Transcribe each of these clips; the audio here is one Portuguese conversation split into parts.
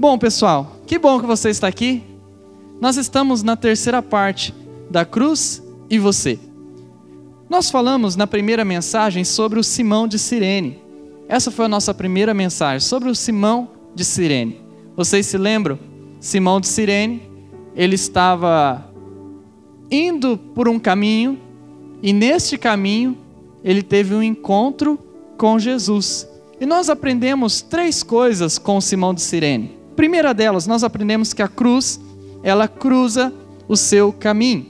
Bom, pessoal, que bom que você está aqui. Nós estamos na terceira parte da cruz e você. Nós falamos na primeira mensagem sobre o Simão de Cirene. Essa foi a nossa primeira mensagem sobre o Simão de Cirene. Vocês se lembram? Simão de Cirene, ele estava indo por um caminho e neste caminho ele teve um encontro com Jesus. E nós aprendemos três coisas com Simão de Cirene. Primeira delas, nós aprendemos que a cruz, ela cruza o seu caminho.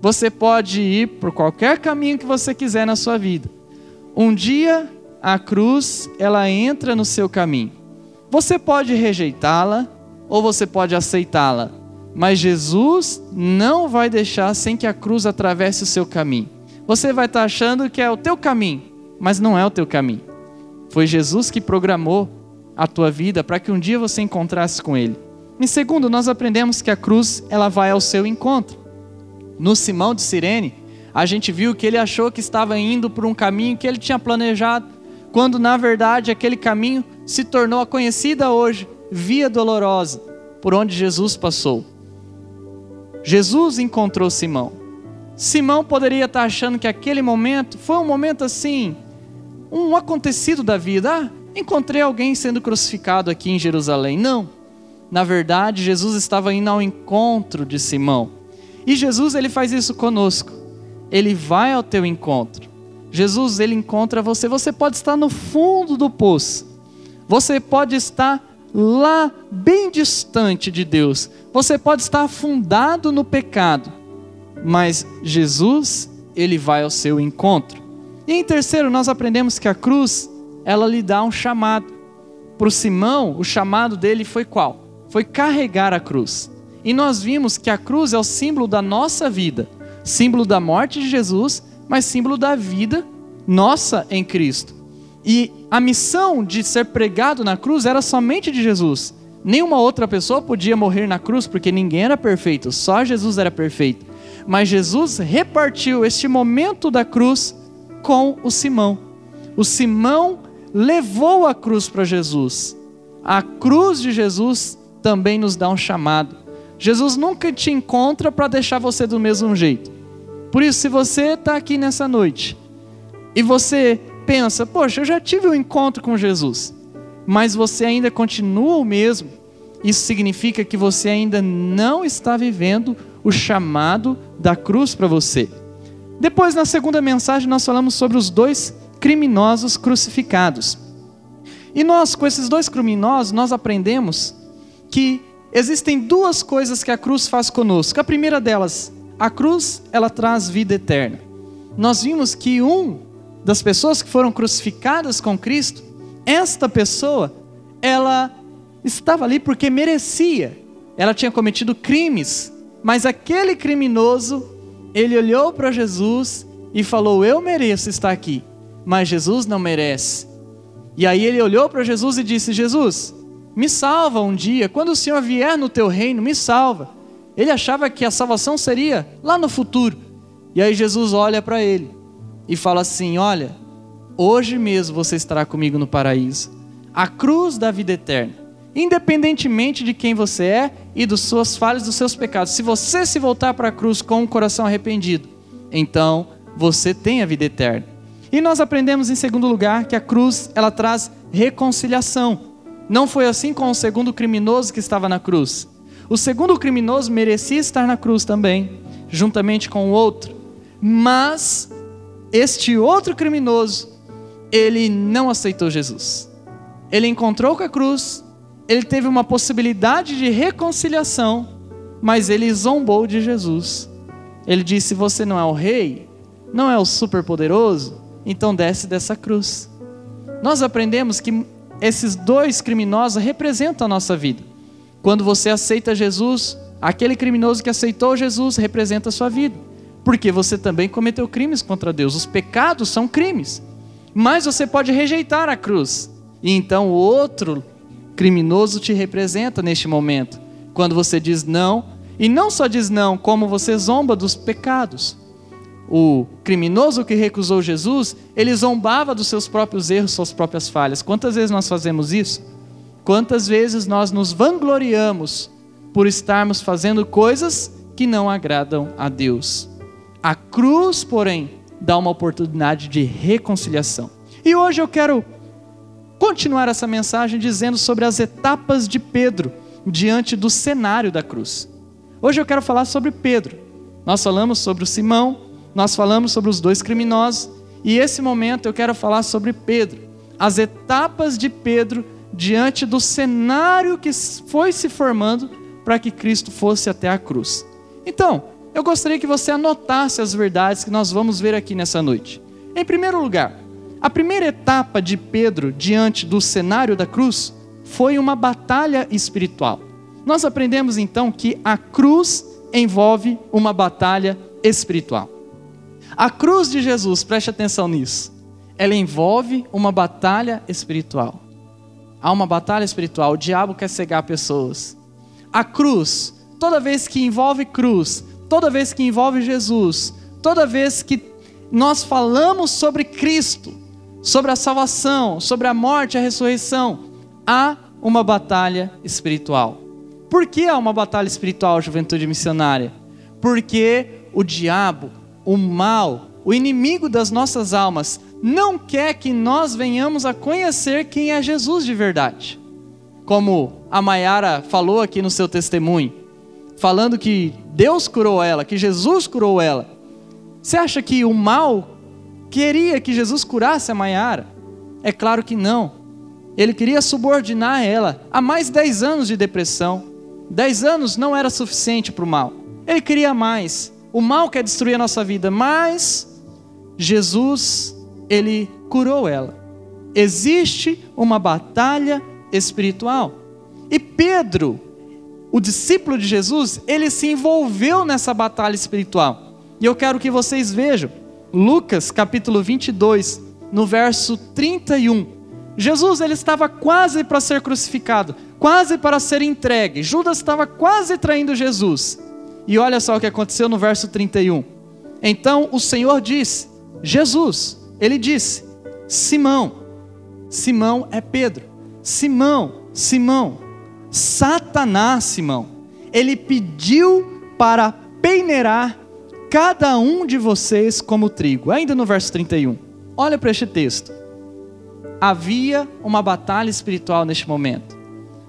Você pode ir por qualquer caminho que você quiser na sua vida. Um dia a cruz, ela entra no seu caminho. Você pode rejeitá-la ou você pode aceitá-la, mas Jesus não vai deixar sem que a cruz atravesse o seu caminho. Você vai estar achando que é o teu caminho, mas não é o teu caminho. Foi Jesus que programou a tua vida para que um dia você encontrasse com Ele. Em segundo, nós aprendemos que a cruz ela vai ao seu encontro. No Simão de Cirene, a gente viu que ele achou que estava indo por um caminho que ele tinha planejado, quando na verdade aquele caminho se tornou a conhecida hoje Via Dolorosa, por onde Jesus passou. Jesus encontrou Simão. Simão poderia estar achando que aquele momento foi um momento assim, um acontecido da vida. Ah, encontrei alguém sendo crucificado aqui em Jerusalém. Não. Na verdade, Jesus estava indo ao encontro de Simão. E Jesus ele faz isso conosco. Ele vai ao teu encontro. Jesus ele encontra você. Você pode estar no fundo do poço. Você pode estar lá bem distante de Deus. Você pode estar afundado no pecado. Mas Jesus, ele vai ao seu encontro. E em terceiro, nós aprendemos que a cruz ela lhe dá um chamado. Para o Simão, o chamado dele foi qual? Foi carregar a cruz. E nós vimos que a cruz é o símbolo da nossa vida, símbolo da morte de Jesus, mas símbolo da vida nossa em Cristo. E a missão de ser pregado na cruz era somente de Jesus. Nenhuma outra pessoa podia morrer na cruz, porque ninguém era perfeito, só Jesus era perfeito. Mas Jesus repartiu este momento da cruz com o Simão. O Simão levou a cruz para Jesus. A cruz de Jesus também nos dá um chamado. Jesus nunca te encontra para deixar você do mesmo jeito. Por isso, se você está aqui nessa noite e você pensa, poxa, eu já tive um encontro com Jesus, mas você ainda continua o mesmo, isso significa que você ainda não está vivendo o chamado da cruz para você. Depois, na segunda mensagem, nós falamos sobre os dois criminosos crucificados. E nós, com esses dois criminosos, nós aprendemos que existem duas coisas que a cruz faz conosco. A primeira delas, a cruz, ela traz vida eterna. Nós vimos que um das pessoas que foram crucificadas com Cristo, esta pessoa, ela estava ali porque merecia. Ela tinha cometido crimes, mas aquele criminoso, ele olhou para Jesus e falou: "Eu mereço estar aqui" mas Jesus não merece. E aí ele olhou para Jesus e disse: Jesus, me salva um dia, quando o Senhor vier no teu reino, me salva. Ele achava que a salvação seria lá no futuro. E aí Jesus olha para ele e fala assim: Olha, hoje mesmo você estará comigo no paraíso. A cruz da vida eterna. Independentemente de quem você é e dos suas falhas, dos seus pecados. Se você se voltar para a cruz com um coração arrependido, então você tem a vida eterna. E nós aprendemos em segundo lugar que a cruz, ela traz reconciliação. Não foi assim com o segundo criminoso que estava na cruz. O segundo criminoso merecia estar na cruz também, juntamente com o outro. Mas este outro criminoso, ele não aceitou Jesus. Ele encontrou com a cruz, ele teve uma possibilidade de reconciliação, mas ele zombou de Jesus. Ele disse: Você não é o rei? Não é o superpoderoso? Então desce dessa cruz. Nós aprendemos que esses dois criminosos representam a nossa vida. Quando você aceita Jesus, aquele criminoso que aceitou Jesus representa a sua vida, porque você também cometeu crimes contra Deus. Os pecados são crimes. Mas você pode rejeitar a cruz, e então o outro criminoso te representa neste momento, quando você diz não, e não só diz não, como você zomba dos pecados o criminoso que recusou Jesus, ele zombava dos seus próprios erros, suas próprias falhas. Quantas vezes nós fazemos isso? Quantas vezes nós nos vangloriamos por estarmos fazendo coisas que não agradam a Deus. A cruz, porém, dá uma oportunidade de reconciliação. E hoje eu quero continuar essa mensagem dizendo sobre as etapas de Pedro diante do cenário da cruz. Hoje eu quero falar sobre Pedro. Nós falamos sobre o Simão, nós falamos sobre os dois criminosos, e esse momento eu quero falar sobre Pedro, as etapas de Pedro diante do cenário que foi se formando para que Cristo fosse até a cruz. Então, eu gostaria que você anotasse as verdades que nós vamos ver aqui nessa noite. Em primeiro lugar, a primeira etapa de Pedro diante do cenário da cruz foi uma batalha espiritual. Nós aprendemos então que a cruz envolve uma batalha espiritual. A cruz de Jesus, preste atenção nisso, ela envolve uma batalha espiritual. Há uma batalha espiritual, o diabo quer cegar pessoas. A cruz, toda vez que envolve cruz, toda vez que envolve Jesus, toda vez que nós falamos sobre Cristo, sobre a salvação, sobre a morte a ressurreição, há uma batalha espiritual. Por que há uma batalha espiritual, juventude missionária? Porque o diabo, o mal, o inimigo das nossas almas, não quer que nós venhamos a conhecer quem é Jesus de verdade como a Maiara falou aqui no seu testemunho, falando que Deus curou ela, que Jesus curou ela. Você acha que o mal queria que Jesus curasse a Maiara? É claro que não. Ele queria subordinar ela a mais 10 anos de depressão. 10 anos não era suficiente para o mal. Ele queria mais. O mal quer destruir a nossa vida, mas Jesus, ele curou ela. Existe uma batalha espiritual. E Pedro, o discípulo de Jesus, ele se envolveu nessa batalha espiritual. E eu quero que vocês vejam, Lucas capítulo 22, no verso 31. Jesus ele estava quase para ser crucificado, quase para ser entregue. Judas estava quase traindo Jesus. E olha só o que aconteceu no verso 31. Então o Senhor disse: Jesus, ele disse: Simão, Simão é Pedro. Simão, Simão, Satanás, Simão, ele pediu para peneirar cada um de vocês como trigo. Ainda no verso 31. Olha para este texto. Havia uma batalha espiritual neste momento.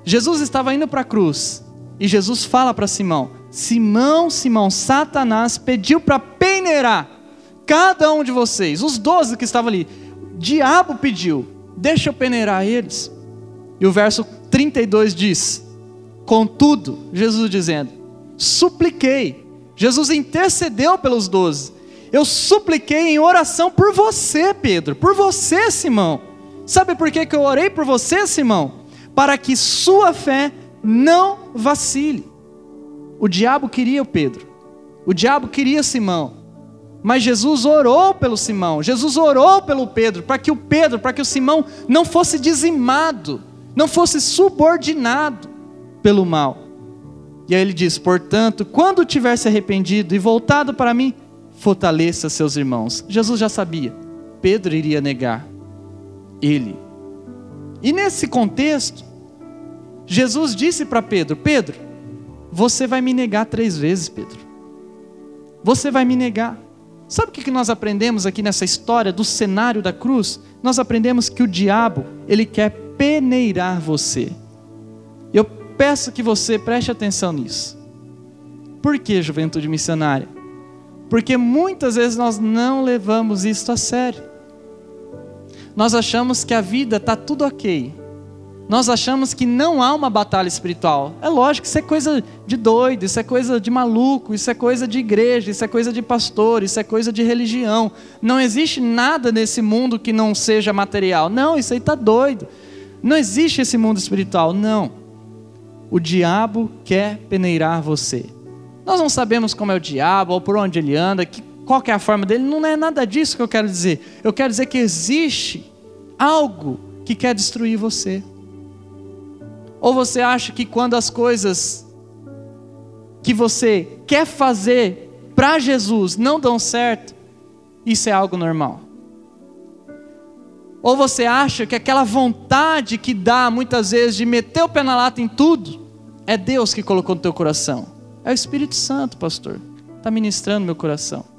Jesus estava indo para a cruz e Jesus fala para Simão: Simão, Simão, Satanás pediu para peneirar cada um de vocês, os doze que estavam ali. Diabo pediu, deixa eu peneirar eles. E o verso 32 diz: Contudo, Jesus dizendo: Supliquei. Jesus intercedeu pelos doze. Eu supliquei em oração por você, Pedro, por você, Simão. Sabe por que, que eu orei por você, Simão? Para que sua fé não vacile. O diabo queria o Pedro, o diabo queria Simão, mas Jesus orou pelo Simão, Jesus orou pelo Pedro, para que o Pedro, para que o Simão não fosse dizimado não fosse subordinado pelo mal. E aí ele diz: portanto, quando tiver se arrependido e voltado para mim, fortaleça seus irmãos. Jesus já sabia, Pedro iria negar ele. E nesse contexto, Jesus disse para Pedro: Pedro, você vai me negar três vezes, Pedro. Você vai me negar. Sabe o que nós aprendemos aqui nessa história do cenário da cruz? Nós aprendemos que o diabo, ele quer peneirar você. Eu peço que você preste atenção nisso. Por que juventude missionária? Porque muitas vezes nós não levamos isso a sério. Nós achamos que a vida está tudo ok. Nós achamos que não há uma batalha espiritual. É lógico, isso é coisa de doido, isso é coisa de maluco, isso é coisa de igreja, isso é coisa de pastor, isso é coisa de religião. Não existe nada nesse mundo que não seja material. Não, isso aí está doido. Não existe esse mundo espiritual, não. O diabo quer peneirar você. Nós não sabemos como é o diabo, ou por onde ele anda, que, qual é a forma dele, não é nada disso que eu quero dizer. Eu quero dizer que existe algo que quer destruir você. Ou você acha que quando as coisas que você quer fazer para Jesus não dão certo, isso é algo normal? Ou você acha que aquela vontade que dá muitas vezes de meter o pé na lata em tudo, é Deus que colocou no teu coração? É o Espírito Santo, pastor. Está ministrando meu coração.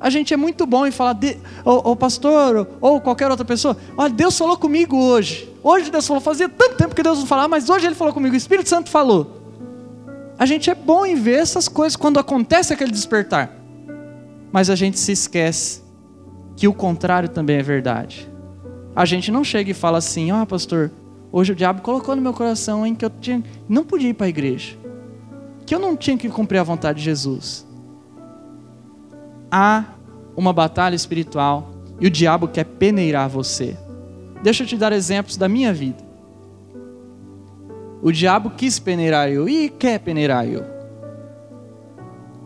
A gente é muito bom em falar, de, ou, ou pastor, ou qualquer outra pessoa, olha, Deus falou comigo hoje. Hoje Deus falou, fazia tanto tempo que Deus não falava, mas hoje Ele falou comigo, o Espírito Santo falou. A gente é bom em ver essas coisas quando acontece aquele despertar. Mas a gente se esquece que o contrário também é verdade. A gente não chega e fala assim, oh, pastor, hoje o diabo colocou no meu coração em que eu tinha, não podia ir para a igreja. Que eu não tinha que cumprir a vontade de Jesus há uma batalha espiritual e o diabo quer peneirar você. Deixa eu te dar exemplos da minha vida. O diabo quis peneirar eu e quer peneirar eu.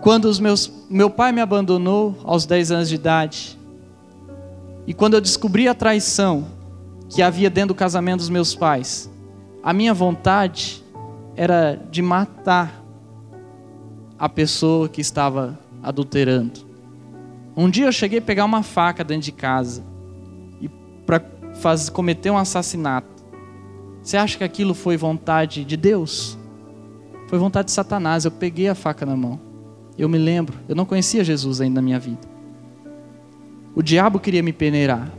Quando os meus, meu pai me abandonou aos 10 anos de idade, e quando eu descobri a traição que havia dentro do casamento dos meus pais, a minha vontade era de matar a pessoa que estava adulterando. Um dia eu cheguei a pegar uma faca dentro de casa e para cometer um assassinato. Você acha que aquilo foi vontade de Deus? Foi vontade de Satanás. Eu peguei a faca na mão. Eu me lembro, eu não conhecia Jesus ainda na minha vida. O diabo queria me peneirar.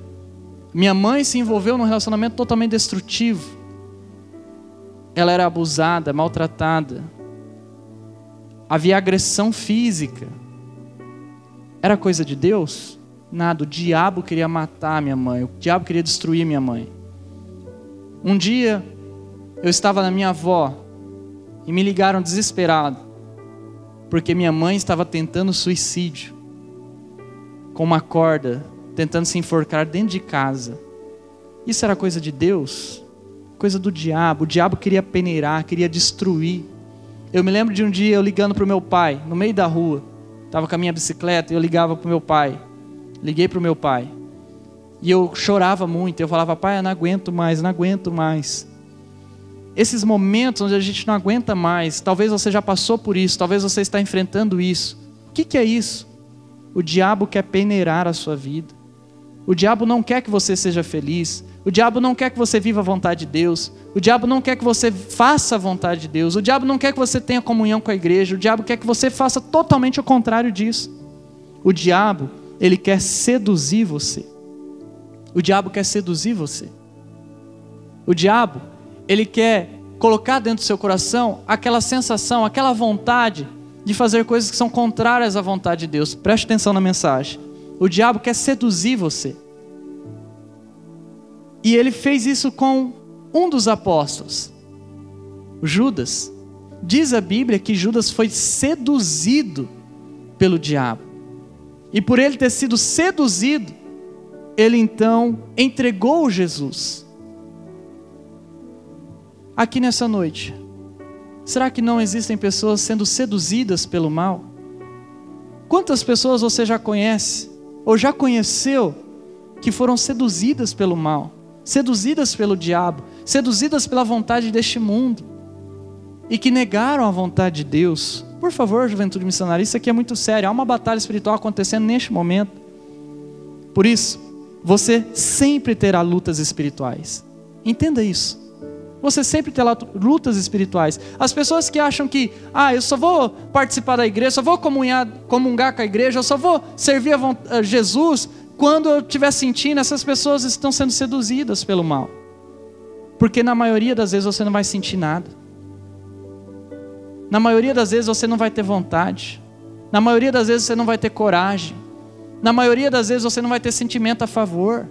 Minha mãe se envolveu num relacionamento totalmente destrutivo. Ela era abusada, maltratada. Havia agressão física. Era coisa de Deus? Nada. O diabo queria matar minha mãe. O diabo queria destruir minha mãe. Um dia, eu estava na minha avó e me ligaram desesperado, porque minha mãe estava tentando suicídio com uma corda, tentando se enforcar dentro de casa. Isso era coisa de Deus? Coisa do diabo. O diabo queria peneirar, queria destruir. Eu me lembro de um dia eu ligando para o meu pai, no meio da rua. Estava com a minha bicicleta e eu ligava para o meu pai. Liguei para o meu pai. E eu chorava muito. Eu falava, pai, eu não aguento mais, não aguento mais. Esses momentos onde a gente não aguenta mais, talvez você já passou por isso, talvez você está enfrentando isso. O que, que é isso? O diabo quer peneirar a sua vida. O diabo não quer que você seja feliz. O diabo não quer que você viva a vontade de Deus. O diabo não quer que você faça a vontade de Deus. O diabo não quer que você tenha comunhão com a igreja. O diabo quer que você faça totalmente o contrário disso. O diabo, ele quer seduzir você. O diabo quer seduzir você. O diabo, ele quer colocar dentro do seu coração aquela sensação, aquela vontade de fazer coisas que são contrárias à vontade de Deus. Preste atenção na mensagem. O diabo quer seduzir você. E ele fez isso com um dos apóstolos, Judas. Diz a Bíblia que Judas foi seduzido pelo diabo. E por ele ter sido seduzido, ele então entregou Jesus. Aqui nessa noite, será que não existem pessoas sendo seduzidas pelo mal? Quantas pessoas você já conhece ou já conheceu que foram seduzidas pelo mal? seduzidas pelo diabo, seduzidas pela vontade deste mundo e que negaram a vontade de Deus. Por favor, juventude missionária, isso aqui é muito sério. Há uma batalha espiritual acontecendo neste momento. Por isso, você sempre terá lutas espirituais. Entenda isso. Você sempre terá lutas espirituais. As pessoas que acham que, ah, eu só vou participar da igreja, só vou comunhar, comungar com a igreja, eu só vou servir a Jesus quando eu estiver sentindo, essas pessoas estão sendo seduzidas pelo mal. Porque na maioria das vezes você não vai sentir nada. Na maioria das vezes você não vai ter vontade. Na maioria das vezes você não vai ter coragem. Na maioria das vezes você não vai ter sentimento a favor.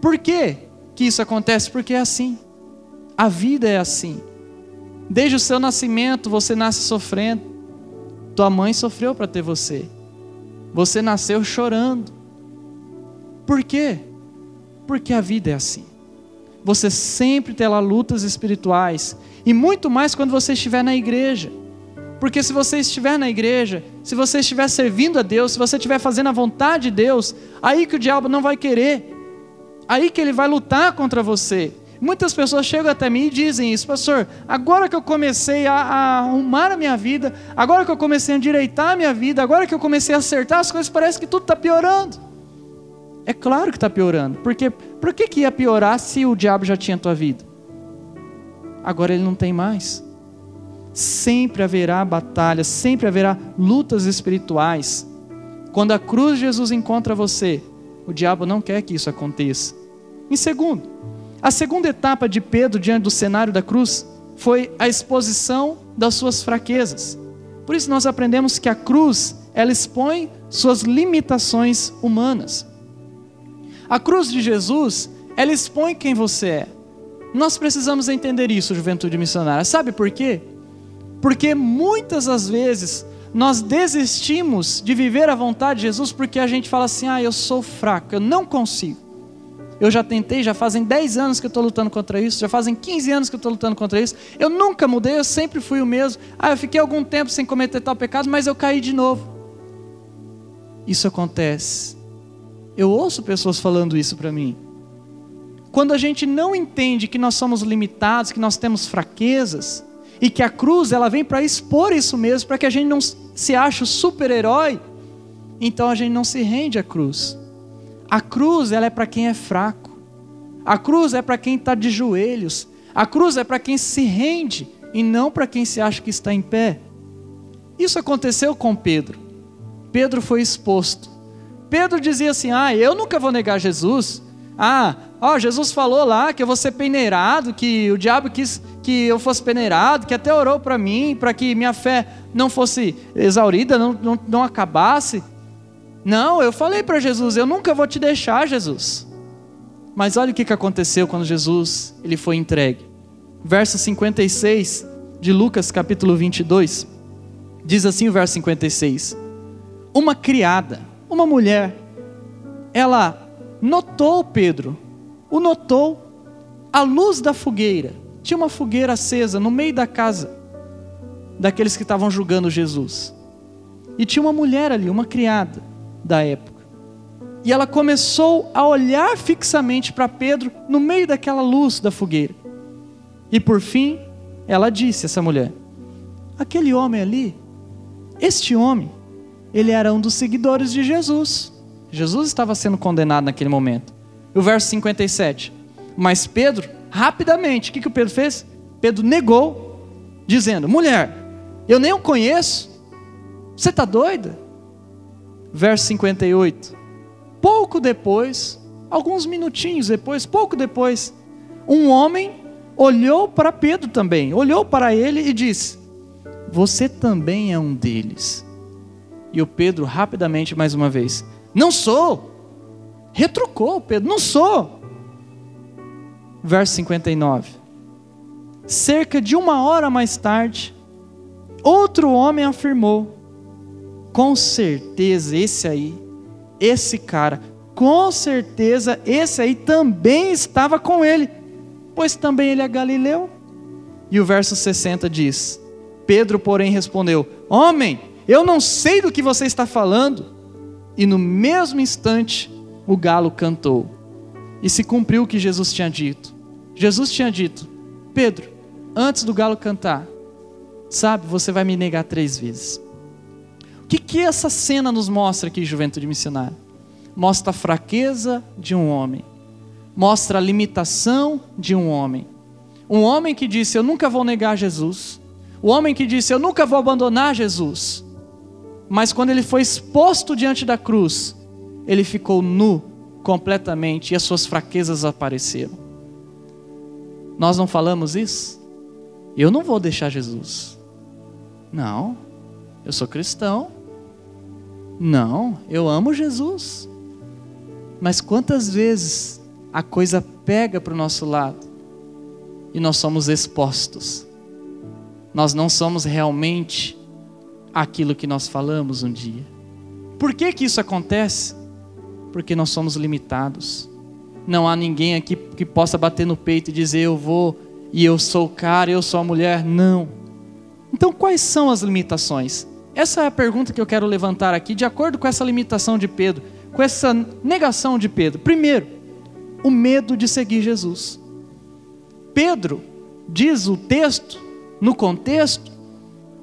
Por que que isso acontece? Porque é assim. A vida é assim. Desde o seu nascimento você nasce sofrendo. Tua mãe sofreu para ter você. Você nasceu chorando. Por quê? Porque a vida é assim. Você sempre terá lutas espirituais, e muito mais quando você estiver na igreja. Porque se você estiver na igreja, se você estiver servindo a Deus, se você estiver fazendo a vontade de Deus, aí que o diabo não vai querer, aí que ele vai lutar contra você. Muitas pessoas chegam até mim e dizem isso, pastor. Agora que eu comecei a, a, arrumar a minha vida, agora que eu comecei a endireitar a minha vida, agora que eu comecei a acertar as coisas, parece que tudo está piorando. É claro que está piorando. Porque por que, que ia piorar se o diabo já tinha a tua vida? Agora ele não tem mais. Sempre haverá batalha, sempre haverá lutas espirituais. Quando a cruz de Jesus encontra você, o diabo não quer que isso aconteça. Em segundo, a segunda etapa de Pedro diante do cenário da cruz foi a exposição das suas fraquezas. Por isso nós aprendemos que a cruz, ela expõe suas limitações humanas. A cruz de Jesus, ela expõe quem você é. Nós precisamos entender isso, juventude missionária. Sabe por quê? Porque muitas das vezes nós desistimos de viver a vontade de Jesus porque a gente fala assim: ah, eu sou fraco, eu não consigo. Eu já tentei, já fazem 10 anos que eu estou lutando contra isso, já fazem 15 anos que eu estou lutando contra isso. Eu nunca mudei, eu sempre fui o mesmo. Ah, eu fiquei algum tempo sem cometer tal pecado, mas eu caí de novo. Isso acontece. Eu ouço pessoas falando isso para mim. Quando a gente não entende que nós somos limitados, que nós temos fraquezas, e que a cruz ela vem para expor isso mesmo, para que a gente não se ache o super-herói, então a gente não se rende à cruz. A cruz ela é para quem é fraco. A cruz é para quem está de joelhos. A cruz é para quem se rende e não para quem se acha que está em pé. Isso aconteceu com Pedro. Pedro foi exposto. Pedro dizia assim: Ah, eu nunca vou negar Jesus. Ah, ó, Jesus falou lá que eu vou ser peneirado, que o diabo quis que eu fosse peneirado, que até orou para mim, para que minha fé não fosse exaurida, não, não, não acabasse. Não, eu falei para Jesus, eu nunca vou te deixar, Jesus. Mas olha o que, aconteceu quando Jesus ele foi entregue. Verso 56 de Lucas capítulo 22, diz assim o verso 56. Uma criada, uma mulher, ela notou Pedro, o notou à luz da fogueira. Tinha uma fogueira acesa no meio da casa daqueles que estavam julgando Jesus. E tinha uma mulher ali, uma criada da época. E ela começou a olhar fixamente para Pedro no meio daquela luz da fogueira. E por fim, ela disse, essa mulher: Aquele homem ali, este homem, ele era um dos seguidores de Jesus. Jesus estava sendo condenado naquele momento. O verso 57. Mas Pedro, rapidamente, o que, que o Pedro fez? Pedro negou, dizendo: Mulher, eu nem o conheço. Você está doida? Verso 58. Pouco depois, alguns minutinhos depois, pouco depois, um homem olhou para Pedro também, olhou para ele e disse: Você também é um deles. E o Pedro, rapidamente, mais uma vez: Não sou. Retrucou Pedro: Não sou. Verso 59. Cerca de uma hora mais tarde, outro homem afirmou: com certeza esse aí, esse cara, com certeza esse aí também estava com ele, pois também ele é galileu. E o verso 60 diz: Pedro, porém, respondeu: Homem, eu não sei do que você está falando. E no mesmo instante, o galo cantou. E se cumpriu o que Jesus tinha dito. Jesus tinha dito: Pedro, antes do galo cantar, sabe, você vai me negar três vezes. O que, que essa cena nos mostra aqui, juventude missionária? Mostra a fraqueza de um homem, mostra a limitação de um homem. Um homem que disse: Eu nunca vou negar Jesus. O homem que disse: Eu nunca vou abandonar Jesus. Mas quando ele foi exposto diante da cruz, ele ficou nu completamente e as suas fraquezas apareceram. Nós não falamos isso? Eu não vou deixar Jesus. Não, eu sou cristão, não, eu amo Jesus. Mas quantas vezes a coisa pega para o nosso lado e nós somos expostos? Nós não somos realmente aquilo que nós falamos um dia. Por que, que isso acontece? Porque nós somos limitados. Não há ninguém aqui que possa bater no peito e dizer eu vou e eu sou o cara, eu sou a mulher. Não. Então, quais são as limitações? Essa é a pergunta que eu quero levantar aqui, de acordo com essa limitação de Pedro, com essa negação de Pedro. Primeiro, o medo de seguir Jesus. Pedro, diz o texto, no contexto,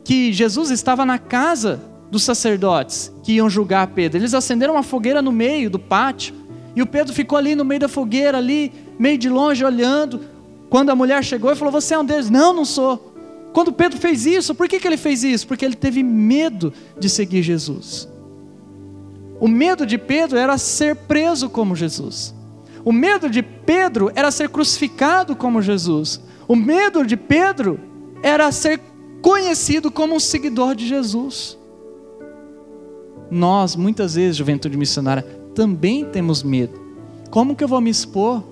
que Jesus estava na casa dos sacerdotes que iam julgar Pedro. Eles acenderam uma fogueira no meio do pátio E o Pedro ficou ali no meio da fogueira, ali, meio de longe, olhando. Quando a mulher chegou e falou: Você é um deles? Não, não sou. Quando Pedro fez isso, por que, que ele fez isso? Porque ele teve medo de seguir Jesus. O medo de Pedro era ser preso como Jesus. O medo de Pedro era ser crucificado como Jesus. O medo de Pedro era ser conhecido como um seguidor de Jesus. Nós, muitas vezes, juventude missionária, também temos medo. Como que eu vou me expor?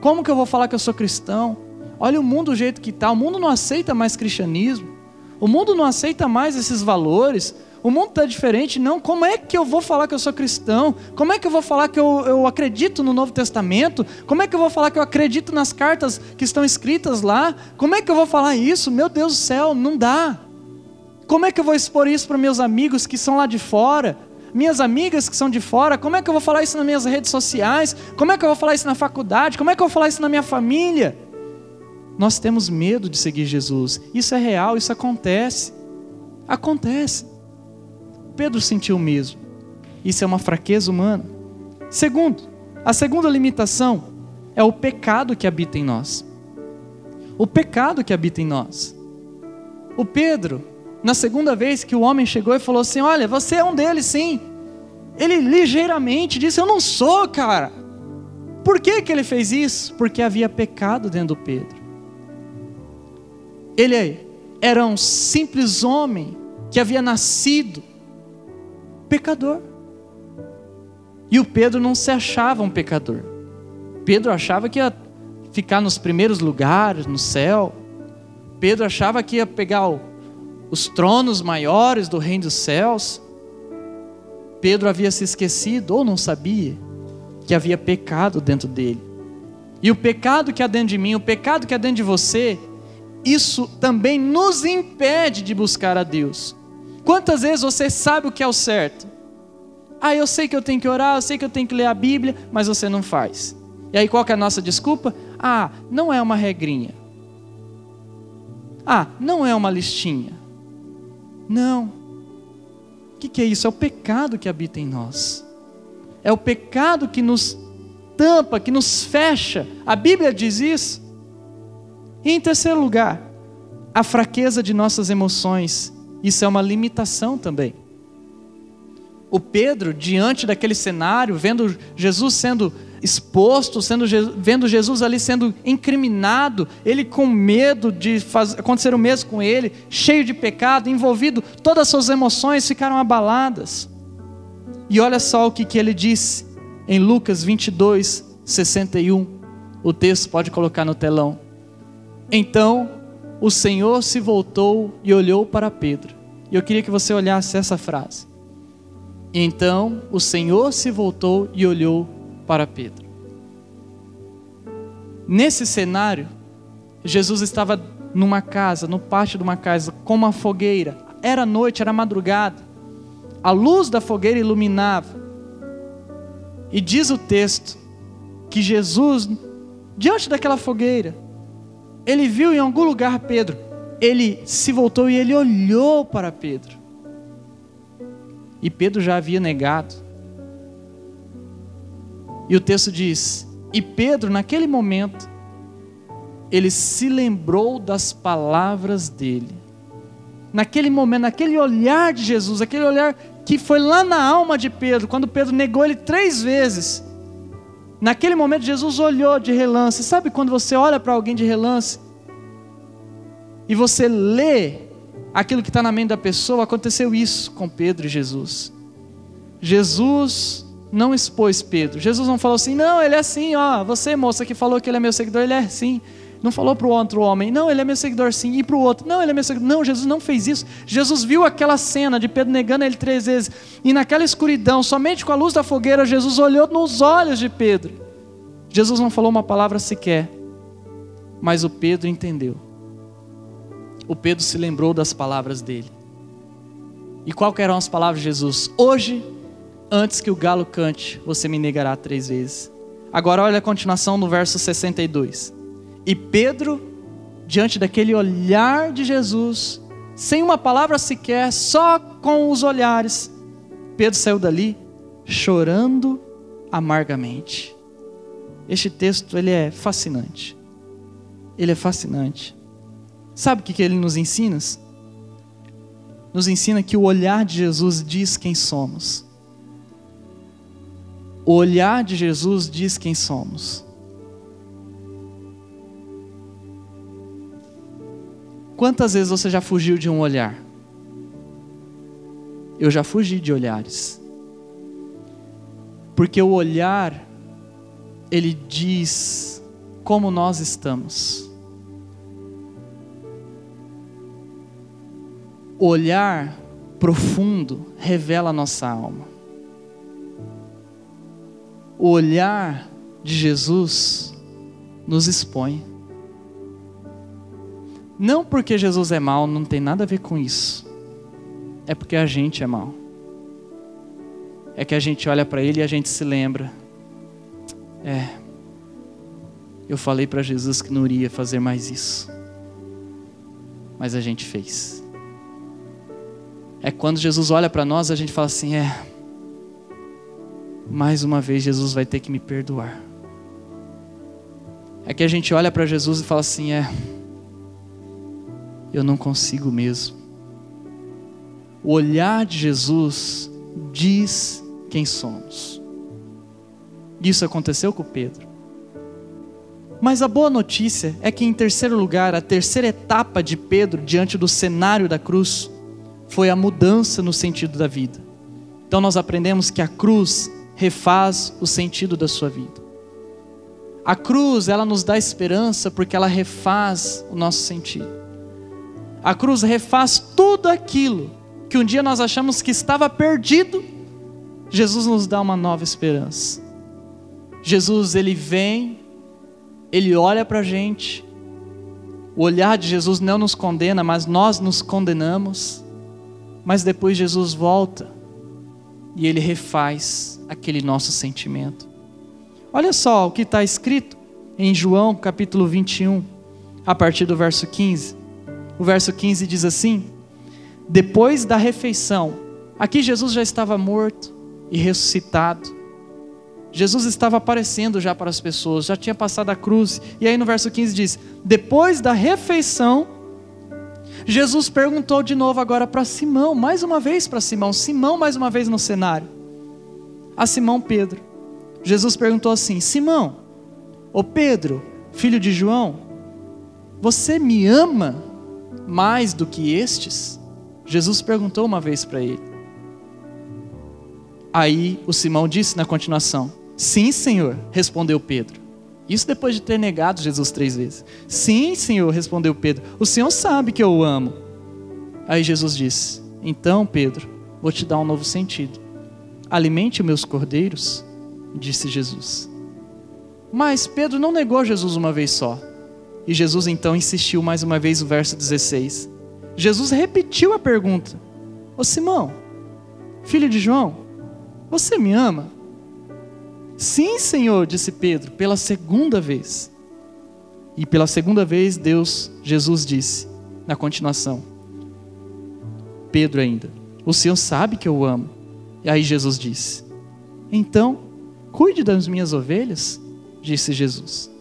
Como que eu vou falar que eu sou cristão? Olha o mundo do jeito que está. O mundo não aceita mais cristianismo. O mundo não aceita mais esses valores. O mundo está diferente. Não, como é que eu vou falar que eu sou cristão? Como é que eu vou falar que eu, eu acredito no Novo Testamento? Como é que eu vou falar que eu acredito nas cartas que estão escritas lá? Como é que eu vou falar isso? Meu Deus do céu, não dá. Como é que eu vou expor isso para meus amigos que são lá de fora? minhas amigas que são de fora, como é que eu vou falar isso nas minhas redes sociais? Como é que eu vou falar isso na faculdade? Como é que eu vou falar isso na minha família? Nós temos medo de seguir Jesus. Isso é real, isso acontece. Acontece. Pedro sentiu mesmo. Isso é uma fraqueza humana. Segundo, a segunda limitação é o pecado que habita em nós. O pecado que habita em nós. O Pedro, na segunda vez que o homem chegou e falou assim: Olha, você é um deles sim. Ele ligeiramente disse: Eu não sou, cara. Por que, que ele fez isso? Porque havia pecado dentro do Pedro. Ele era um simples homem que havia nascido pecador. E o Pedro não se achava um pecador. Pedro achava que ia ficar nos primeiros lugares no céu. Pedro achava que ia pegar os tronos maiores do reino dos céus, Pedro havia se esquecido ou não sabia que havia pecado dentro dele. E o pecado que há dentro de mim, o pecado que há dentro de você, isso também nos impede de buscar a Deus. Quantas vezes você sabe o que é o certo? Ah, eu sei que eu tenho que orar, eu sei que eu tenho que ler a Bíblia, mas você não faz. E aí qual é a nossa desculpa? Ah, não é uma regrinha. Ah, não é uma listinha. Não. O que, que é isso? É o pecado que habita em nós. É o pecado que nos tampa, que nos fecha. A Bíblia diz isso. E em terceiro lugar, a fraqueza de nossas emoções. Isso é uma limitação também. O Pedro, diante daquele cenário, vendo Jesus sendo exposto, sendo, vendo Jesus ali sendo incriminado, ele com medo de fazer, acontecer o mesmo com ele, cheio de pecado, envolvido, todas as suas emoções ficaram abaladas. E olha só o que, que ele disse em Lucas 22, 61. O texto pode colocar no telão. Então o Senhor se voltou e olhou para Pedro. E eu queria que você olhasse essa frase. Então o Senhor se voltou e olhou para Pedro. Nesse cenário, Jesus estava numa casa, no pátio de uma casa, com uma fogueira. Era noite, era madrugada. A luz da fogueira iluminava. E diz o texto que Jesus, diante daquela fogueira, ele viu em algum lugar Pedro. Ele se voltou e ele olhou para Pedro. E Pedro já havia negado. E o texto diz: E Pedro, naquele momento, ele se lembrou das palavras dele. Naquele momento, naquele olhar de Jesus, aquele olhar que foi lá na alma de Pedro, quando Pedro negou ele três vezes. Naquele momento, Jesus olhou de relance. Sabe quando você olha para alguém de relance e você lê aquilo que está na mente da pessoa? Aconteceu isso com Pedro e Jesus. Jesus não expôs Pedro. Jesus não falou assim, não, ele é assim, ó. Você, moça, que falou que ele é meu seguidor, ele é assim. Não falou para o outro homem, não, ele é meu seguidor sim. E para o outro, não, ele é meu seguidor. Não, Jesus não fez isso. Jesus viu aquela cena de Pedro negando ele três vezes. E naquela escuridão, somente com a luz da fogueira, Jesus olhou nos olhos de Pedro. Jesus não falou uma palavra sequer. Mas o Pedro entendeu. O Pedro se lembrou das palavras dele. E qual eram as palavras de Jesus? Hoje Antes que o galo cante, você me negará três vezes. Agora olha a continuação no verso 62. E Pedro, diante daquele olhar de Jesus, sem uma palavra sequer, só com os olhares, Pedro saiu dali chorando amargamente. Este texto ele é fascinante. Ele é fascinante. Sabe o que, ele nos ensina? Nos ensina que o olhar de Jesus diz quem somos. O olhar de Jesus diz quem somos. Quantas vezes você já fugiu de um olhar? Eu já fugi de olhares. Porque o olhar, ele diz como nós estamos. O olhar profundo revela a nossa alma. O olhar de Jesus nos expõe. Não porque Jesus é mau, não tem nada a ver com isso. É porque a gente é mau. É que a gente olha para ele e a gente se lembra. É. Eu falei para Jesus que não iria fazer mais isso. Mas a gente fez. É quando Jesus olha para nós, a gente fala assim: é. Mais uma vez Jesus vai ter que me perdoar. É que a gente olha para Jesus e fala assim: é eu não consigo mesmo. O olhar de Jesus diz quem somos. Isso aconteceu com Pedro. Mas a boa notícia é que, em terceiro lugar, a terceira etapa de Pedro diante do cenário da cruz foi a mudança no sentido da vida. Então, nós aprendemos que a cruz refaz o sentido da sua vida. A cruz, ela nos dá esperança porque ela refaz o nosso sentido. A cruz refaz tudo aquilo que um dia nós achamos que estava perdido. Jesus nos dá uma nova esperança. Jesus, ele vem, ele olha para a gente. O olhar de Jesus não nos condena, mas nós nos condenamos. Mas depois Jesus volta e ele refaz aquele nosso sentimento. Olha só o que está escrito em João capítulo 21, a partir do verso 15. O verso 15 diz assim: Depois da refeição, aqui Jesus já estava morto e ressuscitado. Jesus estava aparecendo já para as pessoas, já tinha passado a cruz. E aí no verso 15 diz: Depois da refeição, Jesus perguntou de novo agora para Simão, mais uma vez para Simão, Simão mais uma vez no cenário. A Simão Pedro. Jesus perguntou assim: Simão, ô Pedro, filho de João, você me ama mais do que estes? Jesus perguntou uma vez para ele. Aí o Simão disse na continuação: Sim, Senhor, respondeu Pedro. Isso depois de ter negado Jesus três vezes. Sim, Senhor, respondeu Pedro. O Senhor sabe que eu o amo. Aí Jesus disse: Então, Pedro, vou te dar um novo sentido. Alimente meus cordeiros, disse Jesus. Mas Pedro não negou Jesus uma vez só. E Jesus então insistiu mais uma vez o verso 16. Jesus repetiu a pergunta: Ô Simão, filho de João, você me ama? Sim, Senhor, disse Pedro, pela segunda vez. E pela segunda vez, Deus, Jesus disse, na continuação: Pedro ainda, o Senhor sabe que eu amo. E aí Jesus disse: Então, cuide das minhas ovelhas, disse Jesus.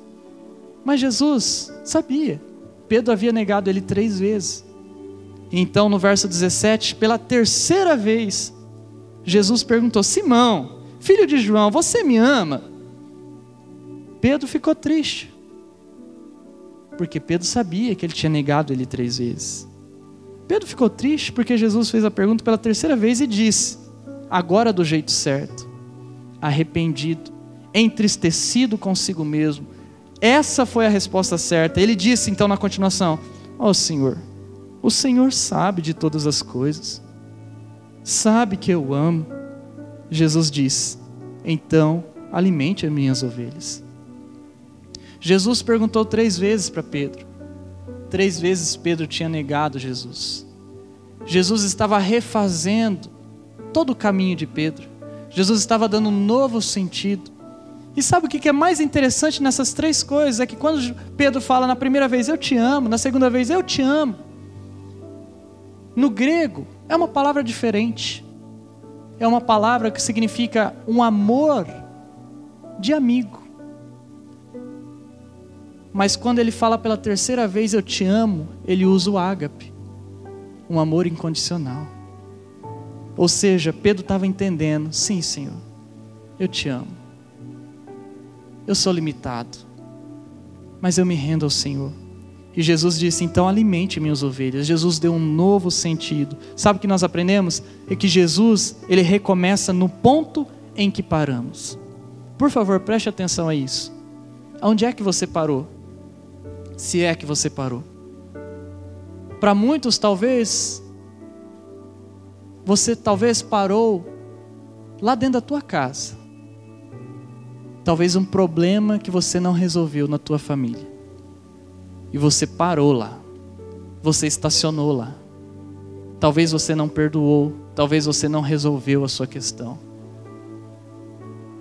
Mas Jesus sabia. Pedro havia negado ele três vezes. Então, no verso 17, pela terceira vez, Jesus perguntou: Simão, filho de João, você me ama? Pedro ficou triste. Porque Pedro sabia que ele tinha negado ele três vezes. Pedro ficou triste porque Jesus fez a pergunta pela terceira vez e disse: agora do jeito certo, arrependido, entristecido consigo mesmo, essa foi a resposta certa. Ele disse então na continuação: Ó oh, Senhor, o Senhor sabe de todas as coisas, sabe que eu amo. Jesus disse: Então alimente as minhas ovelhas. Jesus perguntou três vezes para Pedro. Três vezes Pedro tinha negado Jesus. Jesus estava refazendo todo o caminho de Pedro. Jesus estava dando um novo sentido. E sabe o que é mais interessante nessas três coisas? É que quando Pedro fala na primeira vez, eu te amo, na segunda vez, eu te amo. No grego, é uma palavra diferente. É uma palavra que significa um amor de amigo. Mas quando ele fala pela terceira vez eu te amo, ele usa o ágape, um amor incondicional. Ou seja, Pedro estava entendendo: sim, Senhor, eu te amo. Eu sou limitado, mas eu me rendo ao Senhor. E Jesus disse: então alimente minhas ovelhas. Jesus deu um novo sentido. Sabe o que nós aprendemos? É que Jesus, ele recomeça no ponto em que paramos. Por favor, preste atenção a isso. Onde é que você parou? Se é que você parou. Para muitos, talvez, você talvez parou lá dentro da tua casa. Talvez um problema que você não resolveu na tua família. E você parou lá. Você estacionou lá. Talvez você não perdoou, talvez você não resolveu a sua questão.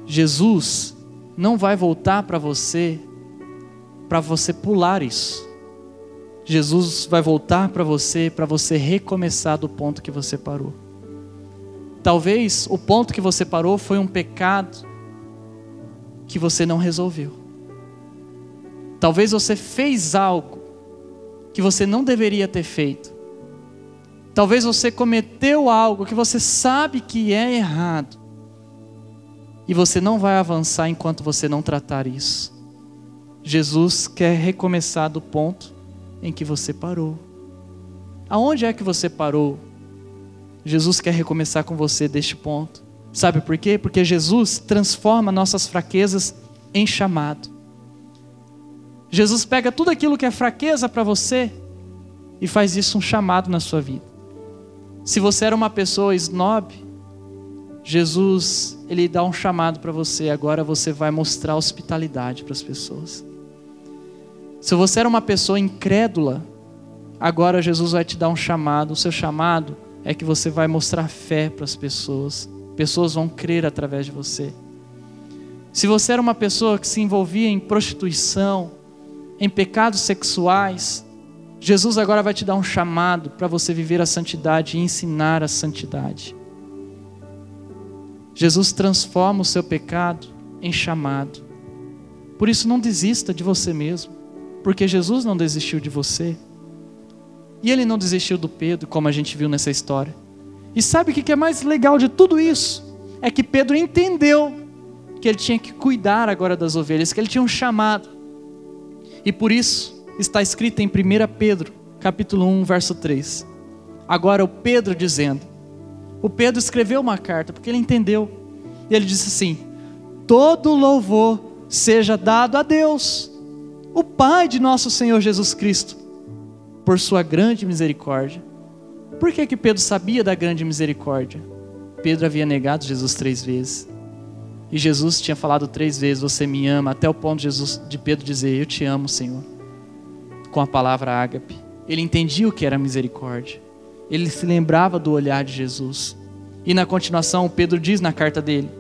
Jesus não vai voltar para você para você pular isso. Jesus vai voltar para você para você recomeçar do ponto que você parou. Talvez o ponto que você parou foi um pecado que você não resolveu. Talvez você fez algo que você não deveria ter feito. Talvez você cometeu algo que você sabe que é errado. E você não vai avançar enquanto você não tratar isso. Jesus quer recomeçar do ponto em que você parou. Aonde é que você parou? Jesus quer recomeçar com você deste ponto. Sabe por quê? Porque Jesus transforma nossas fraquezas em chamado. Jesus pega tudo aquilo que é fraqueza para você e faz isso um chamado na sua vida. Se você era uma pessoa snob, Jesus, ele dá um chamado para você, agora você vai mostrar hospitalidade para as pessoas. Se você era uma pessoa incrédula, agora Jesus vai te dar um chamado. O seu chamado é que você vai mostrar fé para as pessoas. Pessoas vão crer através de você. Se você era uma pessoa que se envolvia em prostituição, em pecados sexuais, Jesus agora vai te dar um chamado para você viver a santidade e ensinar a santidade. Jesus transforma o seu pecado em chamado. Por isso, não desista de você mesmo, porque Jesus não desistiu de você. E ele não desistiu do Pedro, como a gente viu nessa história. E sabe o que é mais legal de tudo isso? É que Pedro entendeu que ele tinha que cuidar agora das ovelhas, que ele tinha um chamado. E por isso está escrito em 1 Pedro, capítulo 1, verso 3. Agora o Pedro dizendo: O Pedro escreveu uma carta porque ele entendeu. E ele disse assim: Todo louvor seja dado a Deus, o Pai de nosso Senhor Jesus Cristo por sua grande misericórdia. Por que, que Pedro sabia da grande misericórdia? Pedro havia negado Jesus três vezes. E Jesus tinha falado três vezes: Você me ama, até o ponto de, Jesus, de Pedro dizer: Eu te amo, Senhor. Com a palavra ágape. Ele entendia o que era misericórdia. Ele se lembrava do olhar de Jesus. E na continuação, Pedro diz na carta dele: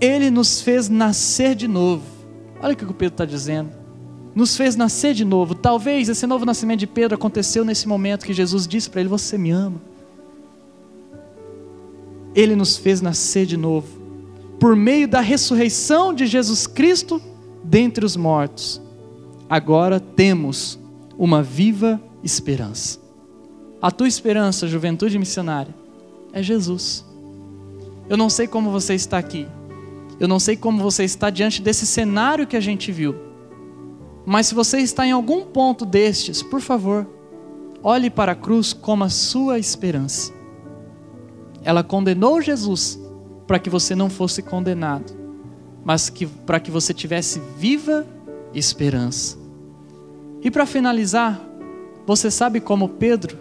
Ele nos fez nascer de novo. Olha o que o Pedro está dizendo nos fez nascer de novo. Talvez esse novo nascimento de Pedro aconteceu nesse momento que Jesus disse para ele: Você me ama. Ele nos fez nascer de novo, por meio da ressurreição de Jesus Cristo dentre os mortos. Agora temos uma viva esperança. A tua esperança, juventude missionária, é Jesus. Eu não sei como você está aqui, eu não sei como você está diante desse cenário que a gente viu mas se você está em algum ponto destes, por favor, olhe para a cruz como a sua esperança. Ela condenou Jesus para que você não fosse condenado, mas que, para que você tivesse viva esperança. E para finalizar, você sabe como Pedro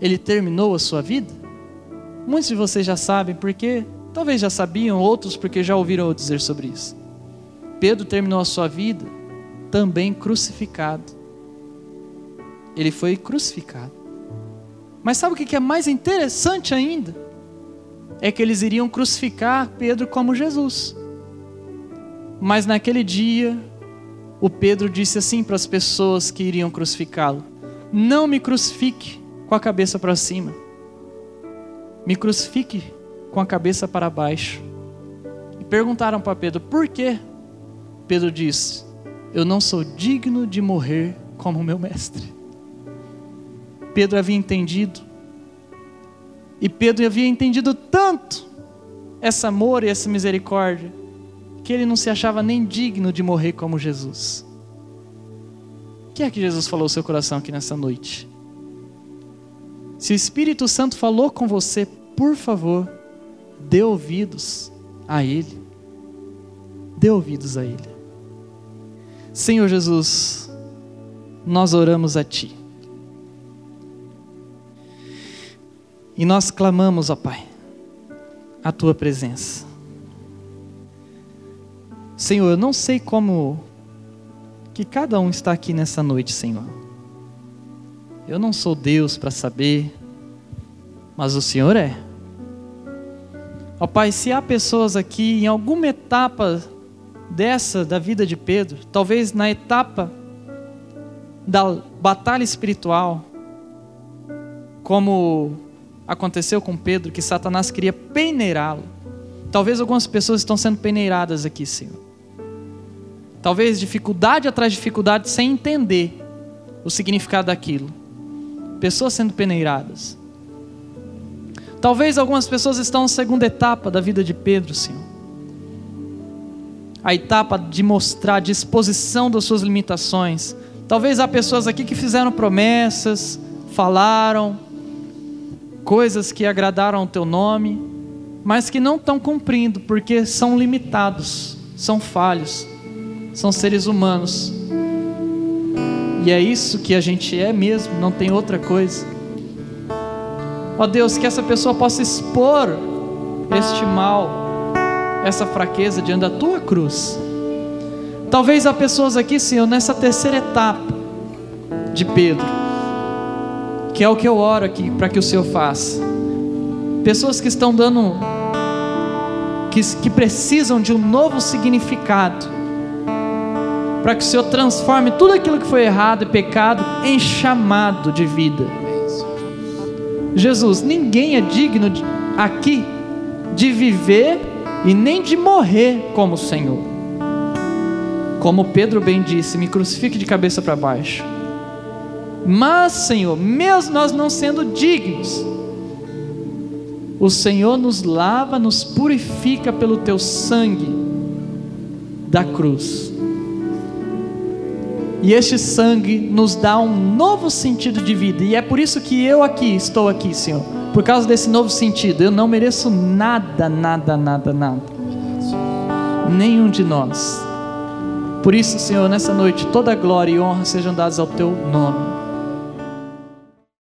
ele terminou a sua vida? Muitos de vocês já sabem porque talvez já sabiam, outros porque já ouviram eu dizer sobre isso. Pedro terminou a sua vida também crucificado. Ele foi crucificado. Mas sabe o que é mais interessante ainda? É que eles iriam crucificar Pedro como Jesus. Mas naquele dia, o Pedro disse assim para as pessoas que iriam crucificá-lo: Não me crucifique com a cabeça para cima, me crucifique com a cabeça para baixo. E perguntaram para Pedro: Por quê? Pedro diz: Eu não sou digno de morrer como meu mestre. Pedro havia entendido, e Pedro havia entendido tanto esse amor e essa misericórdia, que ele não se achava nem digno de morrer como Jesus. O que é que Jesus falou ao seu coração aqui nessa noite? Se o Espírito Santo falou com você, por favor, dê ouvidos a Ele. Dê ouvidos a Ele. Senhor Jesus, nós oramos a Ti. E nós clamamos, ó Pai, a Tua presença. Senhor, eu não sei como que cada um está aqui nessa noite, Senhor. Eu não sou Deus para saber, mas o Senhor é. Ó Pai, se há pessoas aqui em alguma etapa dessa da vida de Pedro, talvez na etapa da batalha espiritual, como aconteceu com Pedro, que Satanás queria peneirá-lo. Talvez algumas pessoas estão sendo peneiradas aqui, Senhor. Talvez dificuldade atrás de dificuldade sem entender o significado daquilo. Pessoas sendo peneiradas. Talvez algumas pessoas estão na segunda etapa da vida de Pedro, Senhor. A etapa de mostrar disposição das suas limitações. Talvez há pessoas aqui que fizeram promessas, falaram coisas que agradaram ao teu nome, mas que não estão cumprindo porque são limitados, são falhos são seres humanos. E é isso que a gente é mesmo, não tem outra coisa. Ó Deus, que essa pessoa possa expor este mal, essa fraqueza diante da tua cruz. Talvez há pessoas aqui, Senhor, nessa terceira etapa de Pedro, que é o que eu oro aqui para que o Senhor faça. Pessoas que estão dando, que, que precisam de um novo significado para que o Senhor transforme tudo aquilo que foi errado e pecado em chamado de vida. Jesus, ninguém é digno de, aqui de viver e nem de morrer como o Senhor. Como Pedro bem disse, me crucifique de cabeça para baixo. Mas, Senhor, mesmo nós não sendo dignos, o Senhor nos lava, nos purifica pelo teu sangue da cruz. E este sangue nos dá um novo sentido de vida. E é por isso que eu aqui estou aqui, Senhor. Por causa desse novo sentido. Eu não mereço nada, nada, nada, nada. Nenhum de nós. Por isso, Senhor, nessa noite, toda glória e honra sejam dadas ao teu nome.